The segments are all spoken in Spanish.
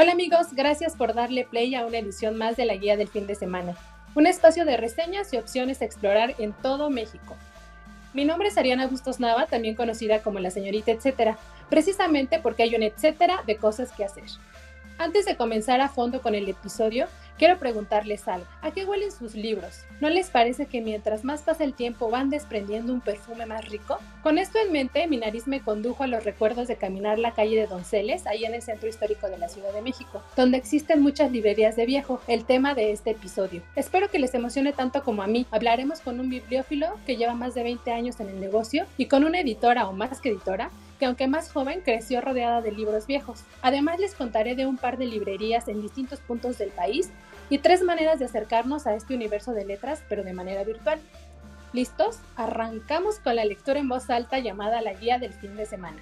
Hola amigos, gracias por darle play a una edición más de la guía del fin de semana, un espacio de reseñas y opciones a explorar en todo México. Mi nombre es Ariana Bustos Nava, también conocida como la señorita etcétera, precisamente porque hay un etcétera de cosas que hacer. Antes de comenzar a fondo con el episodio, quiero preguntarles algo. ¿A qué huelen sus libros? ¿No les parece que mientras más pasa el tiempo van desprendiendo un perfume más rico? Con esto en mente, mi nariz me condujo a los recuerdos de caminar la calle de Donceles, ahí en el centro histórico de la Ciudad de México, donde existen muchas librerías de viejo, el tema de este episodio. Espero que les emocione tanto como a mí. Hablaremos con un bibliófilo que lleva más de 20 años en el negocio y con una editora o más que editora que aunque más joven creció rodeada de libros viejos. Además les contaré de un par de librerías en distintos puntos del país y tres maneras de acercarnos a este universo de letras, pero de manera virtual. ¿Listos? Arrancamos con la lectura en voz alta llamada La Guía del Fin de Semana.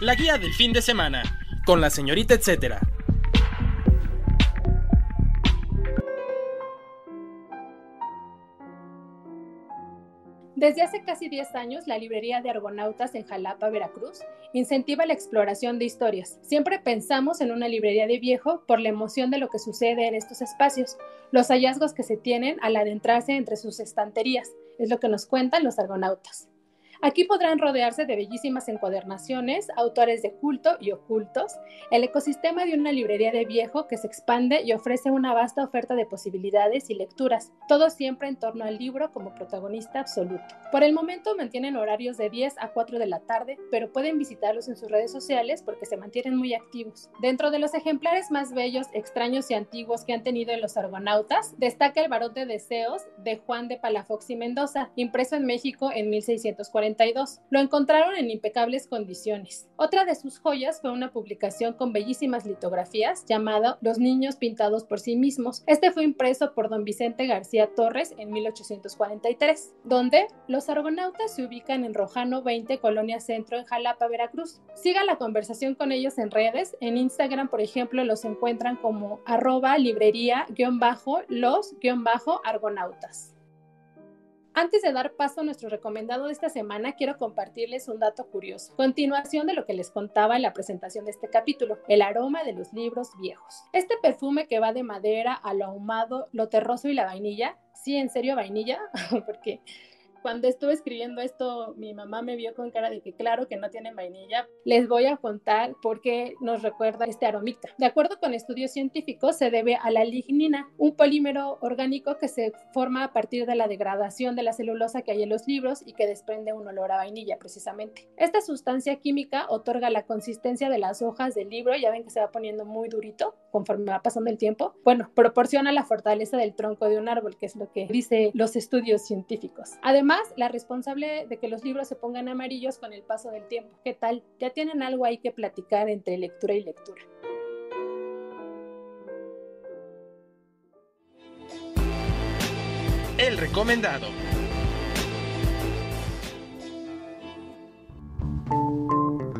La Guía del Fin de Semana, con la señorita etcétera. Desde hace casi 10 años, la librería de Argonautas en Jalapa, Veracruz, incentiva la exploración de historias. Siempre pensamos en una librería de viejo por la emoción de lo que sucede en estos espacios, los hallazgos que se tienen al adentrarse entre sus estanterías, es lo que nos cuentan los argonautas. Aquí podrán rodearse de bellísimas encuadernaciones, autores de culto y ocultos, el ecosistema de una librería de viejo que se expande y ofrece una vasta oferta de posibilidades y lecturas, todo siempre en torno al libro como protagonista absoluto. Por el momento mantienen horarios de 10 a 4 de la tarde, pero pueden visitarlos en sus redes sociales porque se mantienen muy activos. Dentro de los ejemplares más bellos, extraños y antiguos que han tenido en los argonautas, destaca el Barón de Deseos de Juan de Palafox y Mendoza, impreso en México en 1640 lo encontraron en impecables condiciones. Otra de sus joyas fue una publicación con bellísimas litografías llamada Los niños pintados por sí mismos. Este fue impreso por don Vicente García Torres en 1843, donde los argonautas se ubican en Rojano 20, Colonia Centro, en Jalapa, Veracruz. Siga la conversación con ellos en redes. En Instagram, por ejemplo, los encuentran como arroba librería-los-argonautas. Antes de dar paso a nuestro recomendado de esta semana, quiero compartirles un dato curioso. Continuación de lo que les contaba en la presentación de este capítulo, el aroma de los libros viejos. Este perfume que va de madera a lo ahumado, lo terroso y la vainilla, sí, en serio vainilla, porque cuando estuve escribiendo esto, mi mamá me vio con cara de que claro que no tienen vainilla. Les voy a contar por qué nos recuerda este aromita. De acuerdo con estudios científicos, se debe a la lignina, un polímero orgánico que se forma a partir de la degradación de la celulosa que hay en los libros y que desprende un olor a vainilla precisamente. Esta sustancia química otorga la consistencia de las hojas del libro, ya ven que se va poniendo muy durito conforme va pasando el tiempo. Bueno, proporciona la fortaleza del tronco de un árbol, que es lo que dicen los estudios científicos. Además, la responsable de que los libros se pongan amarillos con el paso del tiempo. ¿Qué tal? Ya tienen algo ahí que platicar entre lectura y lectura. El recomendado.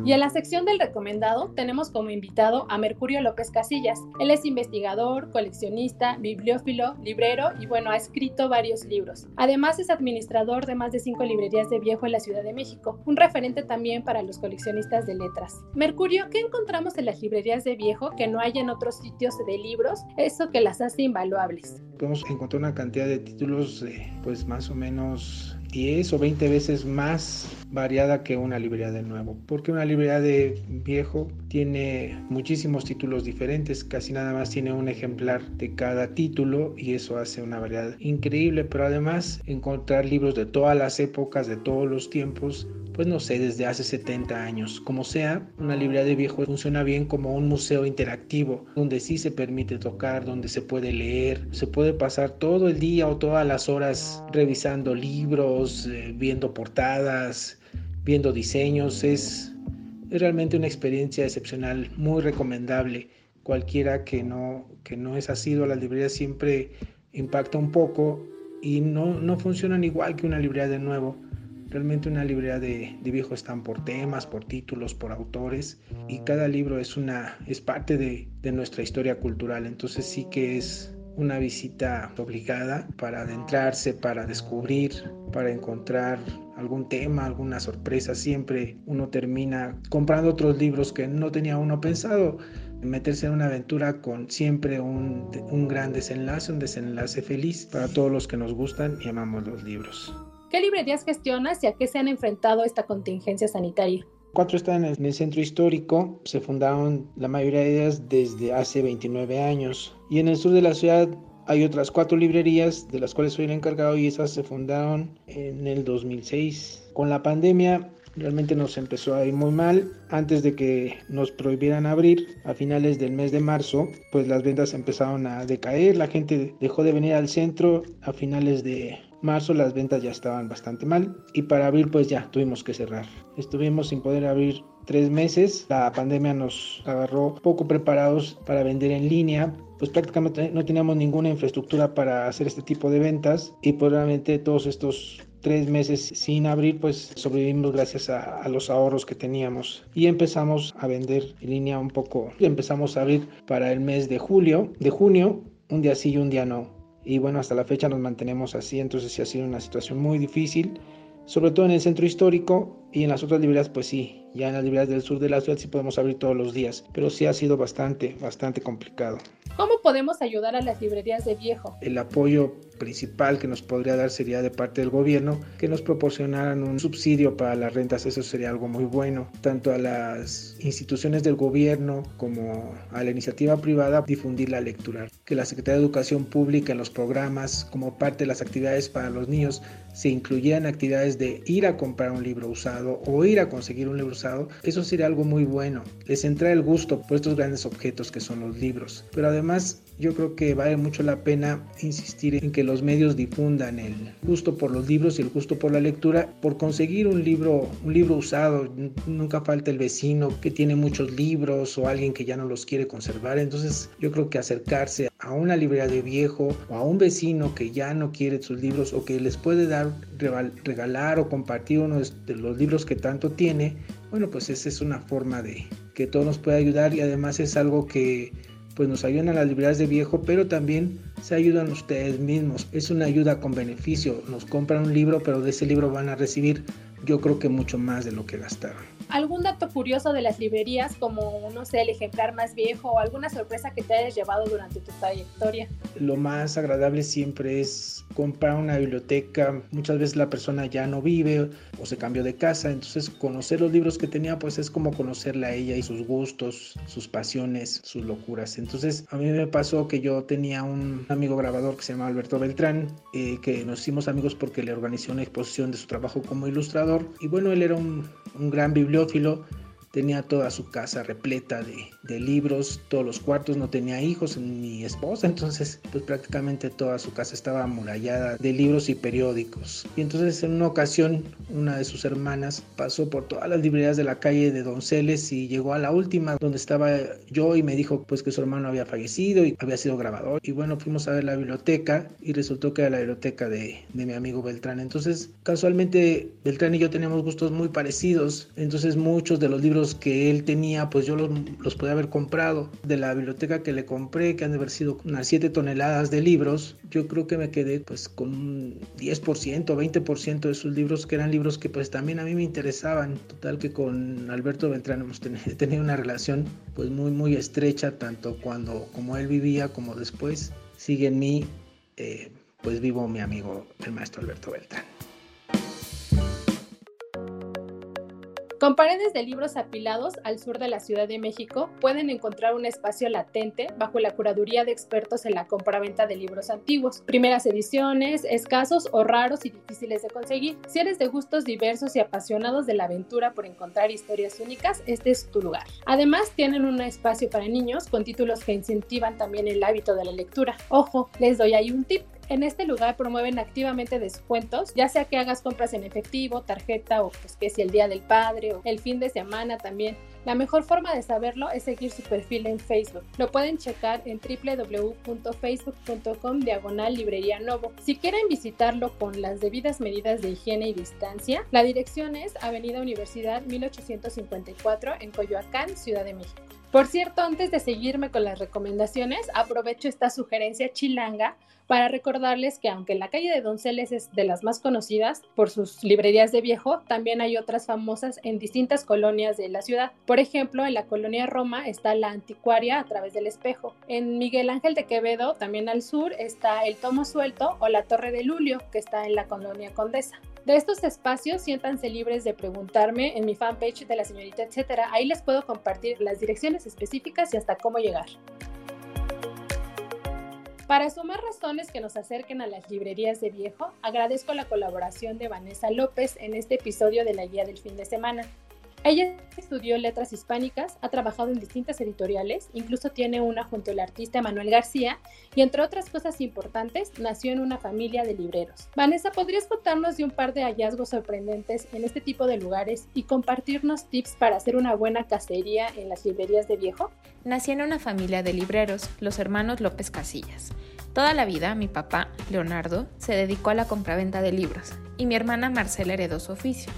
Y en la sección del recomendado tenemos como invitado a Mercurio López Casillas. Él es investigador, coleccionista, bibliófilo, librero y bueno, ha escrito varios libros. Además es administrador de más de cinco librerías de viejo en la Ciudad de México, un referente también para los coleccionistas de letras. Mercurio, ¿qué encontramos en las librerías de viejo que no hay en otros sitios de libros? Eso que las hace invaluables. Podemos encontrar una cantidad de títulos pues más o menos 10 o 20 veces más variada que una librería de nuevo, porque una librería de viejo tiene muchísimos títulos diferentes, casi nada más tiene un ejemplar de cada título y eso hace una variedad increíble, pero además encontrar libros de todas las épocas, de todos los tiempos, pues no sé, desde hace 70 años. Como sea, una librería de viejo funciona bien como un museo interactivo, donde sí se permite tocar, donde se puede leer, se puede pasar todo el día o todas las horas revisando libros, eh, viendo portadas, viendo diseños. Es, realmente una experiencia excepcional, muy recomendable. Cualquiera que no, que no es asiduo a las librerías siempre impacta un poco y no, no funcionan igual que una librería de nuevo. Realmente una librería de, de viejo están por temas, por títulos, por autores y cada libro es, una, es parte de, de nuestra historia cultural. Entonces sí que es una visita obligada para adentrarse, para descubrir, para encontrar algún tema, alguna sorpresa. Siempre uno termina comprando otros libros que no tenía uno pensado. Meterse en una aventura con siempre un, un gran desenlace, un desenlace feliz para todos los que nos gustan y amamos los libros. ¿Qué librerías gestionas y a qué se han enfrentado esta contingencia sanitaria? Cuatro están en el centro histórico, se fundaron la mayoría de ellas desde hace 29 años. Y en el sur de la ciudad hay otras cuatro librerías de las cuales soy el encargado y esas se fundaron en el 2006. Con la pandemia realmente nos empezó a ir muy mal. Antes de que nos prohibieran abrir a finales del mes de marzo, pues las ventas empezaron a decaer, la gente dejó de venir al centro a finales de marzo las ventas ya estaban bastante mal y para abril pues ya tuvimos que cerrar. Estuvimos sin poder abrir tres meses, la pandemia nos agarró poco preparados para vender en línea, pues prácticamente no teníamos ninguna infraestructura para hacer este tipo de ventas y probablemente todos estos tres meses sin abrir, pues sobrevivimos gracias a, a, los ahorros que teníamos y empezamos a vender en línea un poco. Empezamos a abrir para el mes de julio, de junio, un día sí y un día no y bueno, hasta la fecha nos mantenemos así, entonces sí ha sido una situación muy difícil, sobre todo en el centro histórico y en las otras librerías pues sí, ya en las librerías del sur de la ciudad sí podemos abrir todos los días, pero sí ha sido bastante, bastante complicado. ¿Cómo podemos ayudar a las librerías de viejo? El apoyo principal que nos podría dar sería de parte del gobierno que nos proporcionaran un subsidio para las rentas, eso sería algo muy bueno, tanto a las instituciones del gobierno como a la iniciativa privada difundir la lectura, que la Secretaría de Educación Pública en los programas como parte de las actividades para los niños se incluyeran actividades de ir a comprar un libro usado o ir a conseguir un libro usado, eso sería algo muy bueno, les entra el gusto por estos grandes objetos que son los libros, pero además yo creo que vale mucho la pena insistir en que los medios difundan el gusto por los libros y el gusto por la lectura. Por conseguir un libro, un libro usado, nunca falta el vecino que tiene muchos libros o alguien que ya no los quiere conservar. Entonces yo creo que acercarse a una librería de viejo o a un vecino que ya no quiere sus libros o que les puede dar regalar o compartir uno de los libros que tanto tiene, bueno, pues esa es una forma de que todo nos puede ayudar y además es algo que pues nos ayudan a las librerías de viejo, pero también se ayudan ustedes mismos. Es una ayuda con beneficio. Nos compran un libro, pero de ese libro van a recibir yo creo que mucho más de lo que gastaron. ¿Algún dato curioso de las librerías, como, no sé, el ejemplar más viejo o alguna sorpresa que te hayas llevado durante tu trayectoria? Lo más agradable siempre es comprar una biblioteca. Muchas veces la persona ya no vive o se cambió de casa, entonces conocer los libros que tenía, pues es como conocerla a ella y sus gustos, sus pasiones, sus locuras. Entonces, a mí me pasó que yo tenía un amigo grabador que se llama Alberto Beltrán, eh, que nos hicimos amigos porque le organizó una exposición de su trabajo como ilustrador y bueno, él era un, un gran bibliófilo tenía toda su casa repleta de, de, libros, todos los cuartos, no tenía hijos ni esposa, entonces pues prácticamente toda su casa estaba amurallada de libros y periódicos. Y entonces en una ocasión una de sus hermanas pasó por todas las librerías de la calle de Donceles y llegó a la última donde estaba yo y me dijo pues que su hermano había fallecido y había sido grabador. Y bueno, fuimos a ver la biblioteca y resultó que era la biblioteca de, de mi amigo Beltrán. Entonces casualmente Beltrán y yo teníamos gustos muy parecidos, entonces muchos de los libros que él tenía, pues yo los, los podía haber comprado. De la biblioteca que le compré, que han de haber sido unas 7 toneladas de libros, yo creo que me quedé pues con un 10%, 20% de sus libros, que eran libros que pues también a mí me interesaban. Total que con Alberto Beltrán hemos tenido una relación pues muy, muy estrecha, tanto cuando como él vivía como después. Sigue en mí, eh, pues vivo mi amigo, el maestro Alberto Beltrán. Con paredes de libros apilados al sur de la Ciudad de México, pueden encontrar un espacio latente bajo la curaduría de expertos en la compraventa de libros antiguos, primeras ediciones, escasos o raros y difíciles de conseguir. Si eres de gustos diversos y apasionados de la aventura por encontrar historias únicas, este es tu lugar. Además, tienen un espacio para niños con títulos que incentivan también el hábito de la lectura. Ojo, les doy ahí un tip En este lugar promueven activamente descuentos, ya sea que hagas compras en efectivo, tarjeta o pues que si el día del padre o el fin de semana también. La mejor forma de saberlo es seguir su perfil en Facebook. Lo pueden checar en www.facebook.com diagonal librería novo. Si quieren visitarlo con las debidas medidas de higiene y distancia, la dirección es Avenida Universidad 1854 en Coyoacán, Ciudad de México. Por cierto, antes de seguirme con las recomendaciones, aprovecho esta sugerencia chilanga para recordarles que aunque la calle de Donceles es de las más conocidas por sus librerías de viejo, también hay otras famosas en distintas colonias de la ciudad. Por ejemplo, en la colonia Roma está la anticuaria a través del espejo. En Miguel Ángel de Quevedo, también al sur, está el Tomo Suelto o la Torre de Lulio, que está en la colonia Condesa. De estos espacios, siéntanse libres de preguntarme en mi fanpage de la señorita, etcétera. Ahí les puedo compartir las direcciones específicas y hasta cómo llegar. Para sumar razones que nos acerquen a las librerías de viejo, agradezco la colaboración de Vanessa López en este episodio de la Guía del Fin de Semana. Ella estudió letras hispánicas, ha trabajado en distintas editoriales, incluso tiene una junto al artista Manuel García y entre otras cosas importantes, nació en una familia de libreros. Vanessa, ¿podrías contarnos de un par de hallazgos sorprendentes en este tipo de lugares y compartirnos tips para hacer una buena cacería en las librerías de viejo? Nací en una familia de libreros, los hermanos López Casillas. Toda la vida mi papá, Leonardo, se dedicó a la compraventa de libros y mi hermana Marcela heredó su oficio.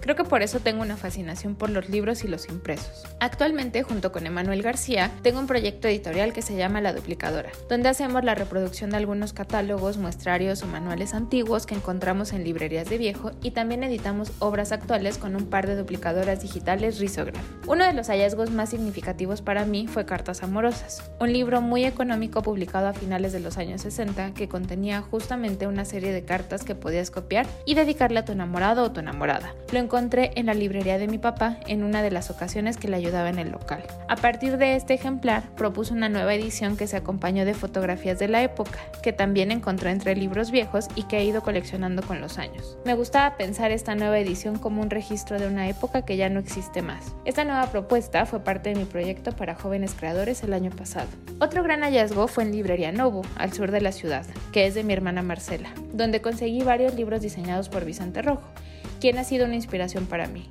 Creo que por eso tengo una fascinación por los libros y los impresos. Actualmente, junto con Emanuel García, tengo un proyecto editorial que se llama La Duplicadora, donde hacemos la reproducción de algunos catálogos, muestrarios o manuales antiguos que encontramos en librerías de viejo y también editamos obras actuales con un par de duplicadoras digitales Risograph. Uno de los hallazgos más significativos para mí fue Cartas Amorosas, un libro muy económico publicado a finales de los años 60 que contenía justamente una serie de cartas que podías copiar y dedicarle a tu enamorado o tu enamorada. Lo encontré en la librería de mi papá en una de las ocasiones que le ayudaba en el local. A partir de este ejemplar, propuso una nueva edición que se acompañó de fotografías de la época, que también encontró entre libros viejos y que he ido coleccionando con los años. Me gustaba pensar esta nueva edición como un registro de una época que ya no existe más. Esta nueva propuesta fue parte de mi proyecto para jóvenes creadores el año pasado. Otro gran hallazgo fue en Librería Novo, al sur de la ciudad, que es de mi hermana Marcela, donde conseguí varios libros diseñados por Vicente Rojo quien ha sido una inspiración para mí.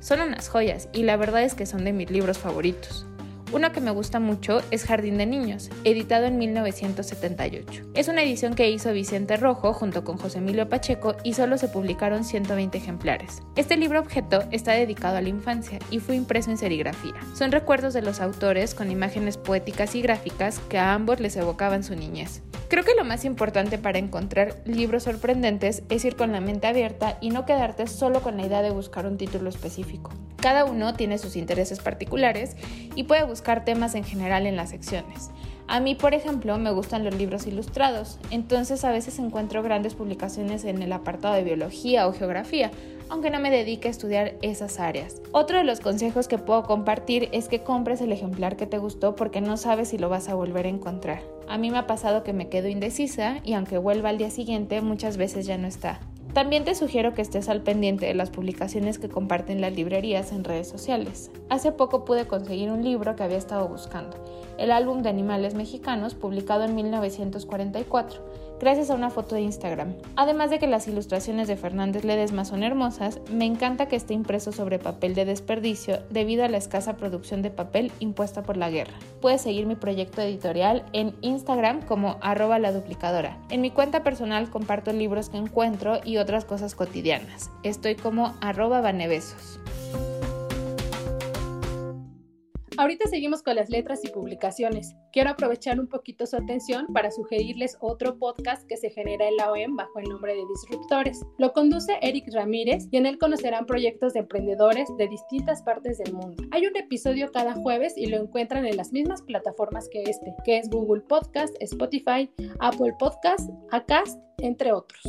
Son unas joyas y la verdad es que son de mis libros favoritos. Uno que me gusta mucho es Jardín de Niños, editado en 1978. Es una edición que hizo Vicente Rojo junto con José Emilio Pacheco y solo se publicaron 120 ejemplares. Este libro objeto está dedicado a la infancia y fue impreso en serigrafía. Son recuerdos de los autores con imágenes poéticas y gráficas que a ambos les evocaban su niñez. Creo que lo más importante para encontrar libros sorprendentes es ir con la mente abierta y no quedarte solo con la idea de buscar un título específico. Cada uno tiene sus intereses particulares y puede buscar temas en general en las secciones. A mí, por ejemplo, me gustan los libros ilustrados, entonces a veces encuentro grandes publicaciones en el apartado de biología o geografía, aunque no me dedique a estudiar esas áreas. Otro de los consejos que puedo compartir es que compres el ejemplar que te gustó porque no sabes si lo vas a volver a encontrar. A mí me ha pasado que me quedo indecisa y aunque vuelva al día siguiente muchas veces ya no está. También te sugiero que estés al pendiente de las publicaciones que comparten las librerías en redes sociales. Hace poco pude conseguir un libro que había estado buscando, el álbum de animales mexicanos publicado en 1944 gracias a una foto de Instagram. Además de que las ilustraciones de Fernández Ledesma son hermosas, me encanta que esté impreso sobre papel de desperdicio debido a la escasa producción de papel impuesta por la guerra. Puedes seguir mi proyecto editorial en Instagram como arroba la duplicadora. En mi cuenta personal comparto libros que encuentro y otras cosas cotidianas. Estoy como arroba banebesos. Ahorita seguimos con las letras y publicaciones. Quiero aprovechar un poquito su atención para sugerirles otro podcast que se genera en la OEM bajo el nombre de Disruptores. Lo conduce Eric Ramírez y en él conocerán proyectos de emprendedores de distintas partes del mundo. Hay un episodio cada jueves y lo encuentran en las mismas plataformas que este, que es Google Podcast, Spotify, Apple Podcast, Acast, entre otros.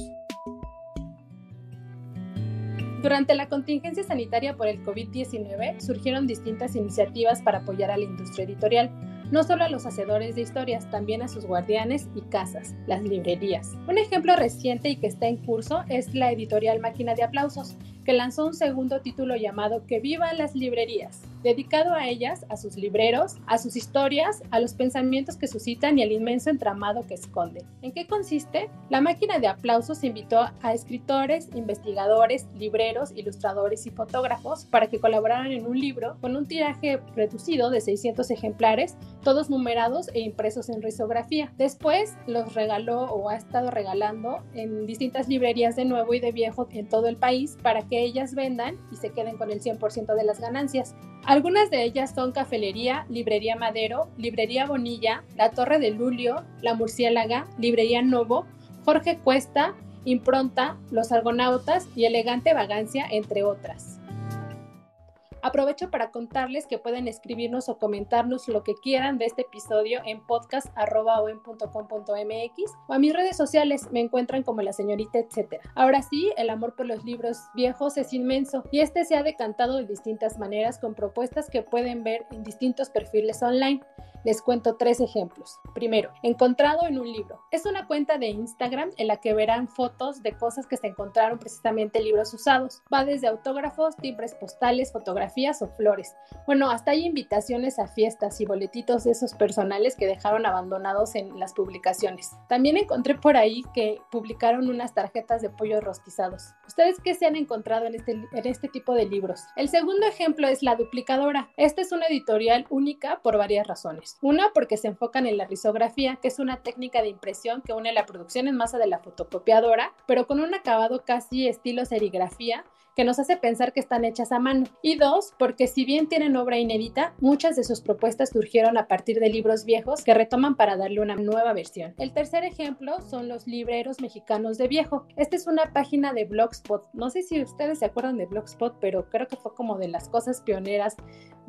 Durante la contingencia sanitaria por el COVID-19 surgieron distintas iniciativas para apoyar a la industria editorial, no solo a los hacedores de historias, también a sus guardianes y casas, las librerías. Un ejemplo reciente y que está en curso es la editorial Máquina de Aplausos, que lanzó un segundo título llamado Que vivan las librerías, dedicado a ellas, a sus libreros, a sus historias, a los pensamientos que suscitan y al inmenso entramado que esconden. ¿En qué consiste? La máquina de aplausos invitó a escritores, investigadores, libreros, ilustradores y fotógrafos para que colaboraran en un libro con un tiraje reducido de 600 ejemplares, todos numerados e impresos en risografía. Después los regaló o ha estado regalando en distintas librerías de nuevo y de viejo en todo el país para que ellas vendan y se queden con el 100% de las ganancias. Algunas de ellas son Cafelería, Librería Madero, Librería Bonilla, La Torre de Lulio, La Murciélaga, Librería Novo, Jorge Cuesta, Impronta, Los Argonautas y Elegante Vagancia, entre otras. Aprovecho para contarles que pueden escribirnos o comentarnos lo que quieran de este episodio en podcast.com.mx o a mis redes sociales me encuentran como la señorita etcétera. Ahora sí, el amor por los libros viejos es inmenso y este se ha decantado de distintas maneras con propuestas que pueden ver en distintos perfiles online. Les cuento tres ejemplos. Primero, encontrado en un libro. Es una cuenta de Instagram en la que verán fotos de cosas que se encontraron precisamente en libros usados. Va desde autógrafos, timbres postales, fotografías o flores. Bueno, hasta hay invitaciones a fiestas y boletitos de esos personales que dejaron abandonados en las publicaciones. También encontré por ahí que publicaron unas tarjetas de pollo rostizados. ¿Ustedes qué se han encontrado en este, en este tipo de libros? El segundo ejemplo es La Duplicadora. Esta es una editorial única por varias razones. Una, porque se enfocan en la risografía, que es una técnica de impresión que une la producción en masa de la fotocopiadora, pero con un acabado casi estilo serigrafía que nos hace pensar que están hechas a mano. Y dos, porque si bien tienen obra inédita, muchas de sus propuestas surgieron a partir de libros viejos que retoman para darle una nueva versión. El tercer ejemplo son los libreros mexicanos de viejo. Esta es una página de Blogspot. No sé si ustedes se acuerdan de Blogspot, pero creo que fue como de las cosas pioneras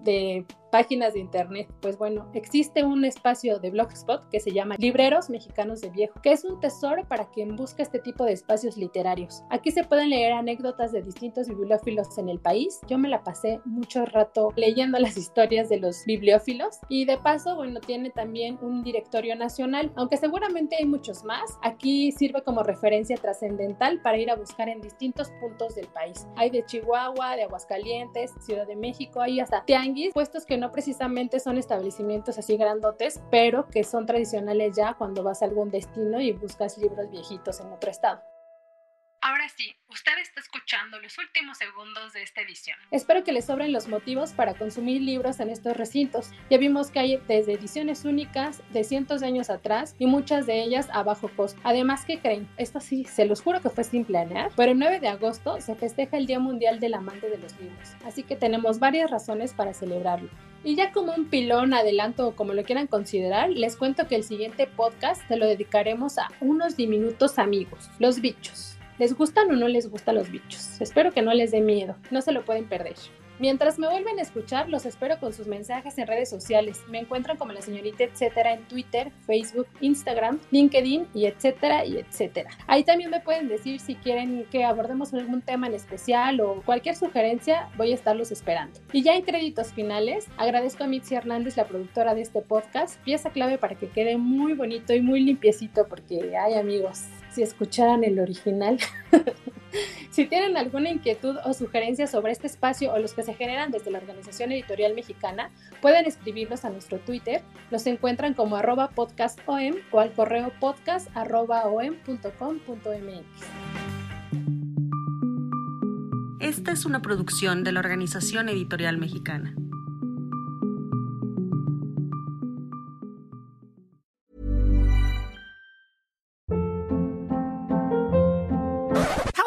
de páginas de internet. Pues bueno, existe un espacio de Blogspot que se llama Libreros Mexicanos de Viejo, que es un tesoro para quien busca este tipo de espacios literarios. Aquí se pueden leer anécdotas de distintos bibliófilos en el país. Yo me la pasé mucho rato leyendo las historias de los bibliófilos y de paso, bueno, tiene también un directorio nacional, aunque seguramente hay muchos más. Aquí sirve como referencia trascendental para ir a buscar en distintos puntos del país. Hay de Chihuahua, de Aguascalientes, Ciudad de México, hay hasta tianguis, puestos que no precisamente son establecimientos así grandotes, pero que son tradicionales ya cuando vas a algún destino y buscas libros viejitos en otro estado. Ahora sí, usted está escuchando los últimos segundos de esta edición. Espero que le sobren los motivos para consumir libros en estos recintos. Ya vimos que hay desde ediciones únicas de cientos de años atrás y muchas de ellas a bajo costo. Además, ¿qué creen? Esto sí, se los juro que fue sin planear, pero el 9 de agosto se festeja el Día Mundial del Amante de los Libros, así que tenemos varias razones para celebrarlo. Y ya como un pilón, adelanto o como lo quieran considerar, les cuento que el siguiente podcast se lo dedicaremos a unos diminutos amigos, los bichos. ¿Les gustan o no les gustan los bichos? Espero que no les dé miedo, no se lo pueden perder. Mientras me vuelven a escuchar, los espero con sus mensajes en redes sociales. Me encuentran como la señorita etcétera en Twitter, Facebook, Instagram, LinkedIn y etcétera y etcétera. Ahí también me pueden decir si quieren que abordemos algún tema en especial o cualquier sugerencia, voy a estarlos esperando. Y ya en créditos finales, agradezco a Mitzi Hernández, la productora de este podcast, pieza clave para que quede muy bonito y muy limpiecito porque hay amigos, si escucharan el original. si tienen alguna inquietud o sugerencia sobre este espacio o los que se generan desde la Organización Editorial Mexicana, pueden escribirlos a nuestro Twitter. Los encuentran como arroba podcastom o al correo podcast Esta es una producción de la Organización Editorial Mexicana.